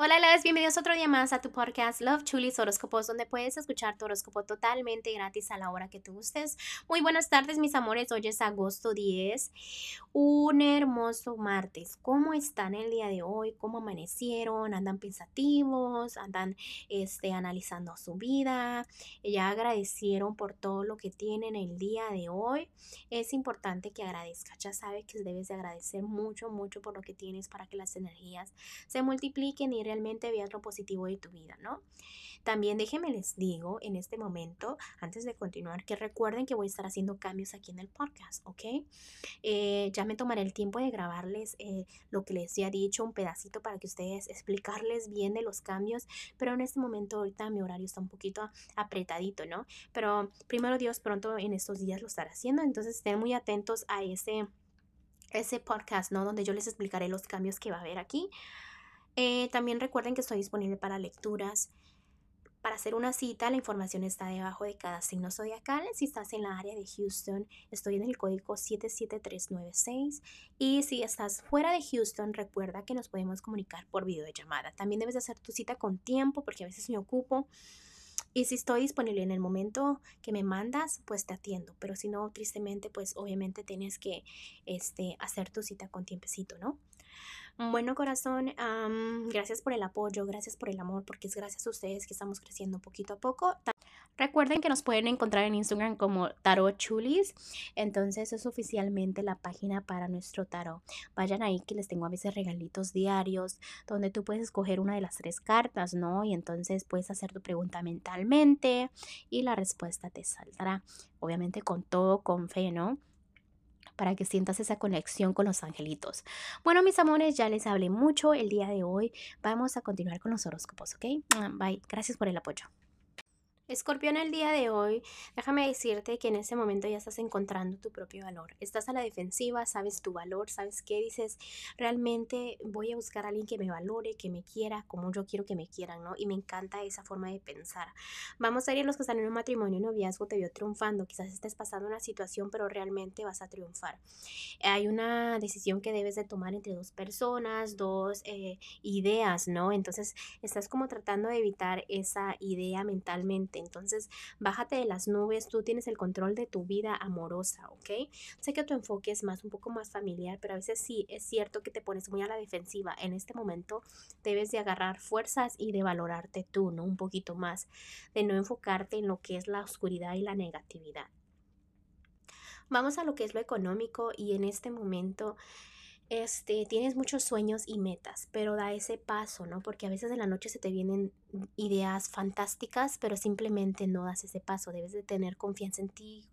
Hola, las bienvenidos otro día más a tu podcast Love Chulis Horóscopos, donde puedes escuchar tu horóscopo totalmente gratis a la hora que tú gustes. Muy buenas tardes, mis amores. Hoy es agosto 10, un hermoso martes. ¿Cómo están el día de hoy? ¿Cómo amanecieron? ¿Andan pensativos? ¿Andan este, analizando su vida? ¿Ya agradecieron por todo lo que tienen el día de hoy? Es importante que agradezcas. Ya sabes que debes de agradecer mucho, mucho por lo que tienes para que las energías se multipliquen y realmente veas lo positivo de tu vida, ¿no? También déjenme les digo en este momento, antes de continuar, que recuerden que voy a estar haciendo cambios aquí en el podcast, ¿ok? Eh, ya me tomaré el tiempo de grabarles eh, lo que les he dicho, un pedacito para que ustedes explicarles bien de los cambios, pero en este momento ahorita mi horario está un poquito apretadito, ¿no? Pero primero Dios pronto en estos días lo estará haciendo, entonces estén muy atentos a ese ese podcast, ¿no? Donde yo les explicaré los cambios que va a haber aquí. Eh, también recuerden que estoy disponible para lecturas. Para hacer una cita, la información está debajo de cada signo zodiacal. Si estás en la área de Houston, estoy en el código 77396. Y si estás fuera de Houston, recuerda que nos podemos comunicar por videollamada. También debes hacer tu cita con tiempo porque a veces me ocupo. Y si estoy disponible en el momento que me mandas, pues te atiendo. Pero si no, tristemente, pues obviamente tienes que este, hacer tu cita con tiempecito, ¿no? Bueno, corazón, gracias por el apoyo, gracias por el amor, porque es gracias a ustedes que estamos creciendo poquito a poco. Recuerden que nos pueden encontrar en Instagram como Tarot Chulis. Entonces es oficialmente la página para nuestro tarot. Vayan ahí que les tengo a veces regalitos diarios donde tú puedes escoger una de las tres cartas, ¿no? Y entonces puedes hacer tu pregunta mentalmente y la respuesta te saldrá. Obviamente con todo, con fe, ¿no? Para que sientas esa conexión con los angelitos. Bueno, mis amores, ya les hablé mucho el día de hoy. Vamos a continuar con los horóscopos, ¿ok? Bye. Gracias por el apoyo. Escorpión, el día de hoy, déjame decirte que en ese momento ya estás encontrando tu propio valor. Estás a la defensiva, sabes tu valor, sabes qué dices, realmente voy a buscar a alguien que me valore, que me quiera, como yo quiero que me quieran, ¿no? Y me encanta esa forma de pensar. Vamos a ir los que están en un matrimonio, un noviazgo, te veo triunfando. Quizás estés pasando una situación, pero realmente vas a triunfar. Hay una decisión que debes de tomar entre dos personas, dos eh, ideas, ¿no? Entonces, estás como tratando de evitar esa idea mentalmente entonces, bájate de las nubes, tú tienes el control de tu vida amorosa, ¿ok? Sé que tu enfoque es más un poco más familiar, pero a veces sí es cierto que te pones muy a la defensiva. En este momento debes de agarrar fuerzas y de valorarte tú, ¿no? Un poquito más, de no enfocarte en lo que es la oscuridad y la negatividad. Vamos a lo que es lo económico y en este momento este, tienes muchos sueños y metas, pero da ese paso, ¿no? Porque a veces en la noche se te vienen ideas fantásticas, pero simplemente no das ese paso. Debes de tener confianza en ti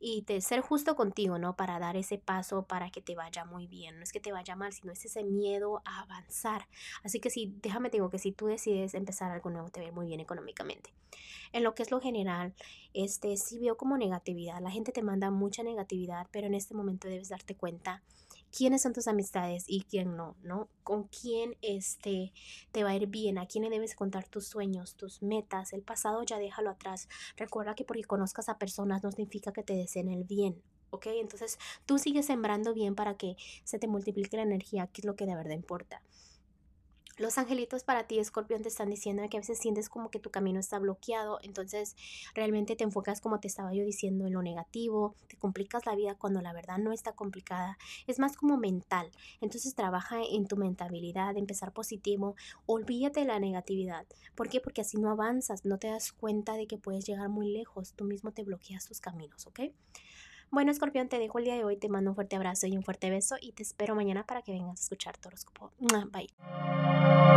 y de ser justo contigo, ¿no? Para dar ese paso para que te vaya muy bien. No es que te vaya mal, sino es ese miedo a avanzar. Así que sí, déjame digo que si tú decides empezar algo nuevo, te va muy bien económicamente. En lo que es lo general, este, sí veo como negatividad. La gente te manda mucha negatividad, pero en este momento debes darte cuenta quiénes son tus amistades y quién no, ¿no? Con quién este, te va a ir bien, a quién debes contar tus sueños, tus metas, el pasado ya déjalo atrás. Recuerda que porque conozcas a personas no significa que te deseen el bien, ¿ok? Entonces tú sigues sembrando bien para que se te multiplique la energía, que es lo que de verdad importa. Los angelitos para ti, Escorpión, te están diciendo que a veces sientes como que tu camino está bloqueado, entonces realmente te enfocas, como te estaba yo diciendo, en lo negativo, te complicas la vida cuando la verdad no está complicada, es más como mental, entonces trabaja en tu mentalidad, empezar positivo, olvídate de la negatividad. ¿Por qué? Porque así no avanzas, no te das cuenta de que puedes llegar muy lejos, tú mismo te bloqueas tus caminos, ¿ok? Bueno, Escorpión, te dejo el día de hoy, te mando un fuerte abrazo y un fuerte beso y te espero mañana para que vengas a escuchar tu horóscopo. Bye.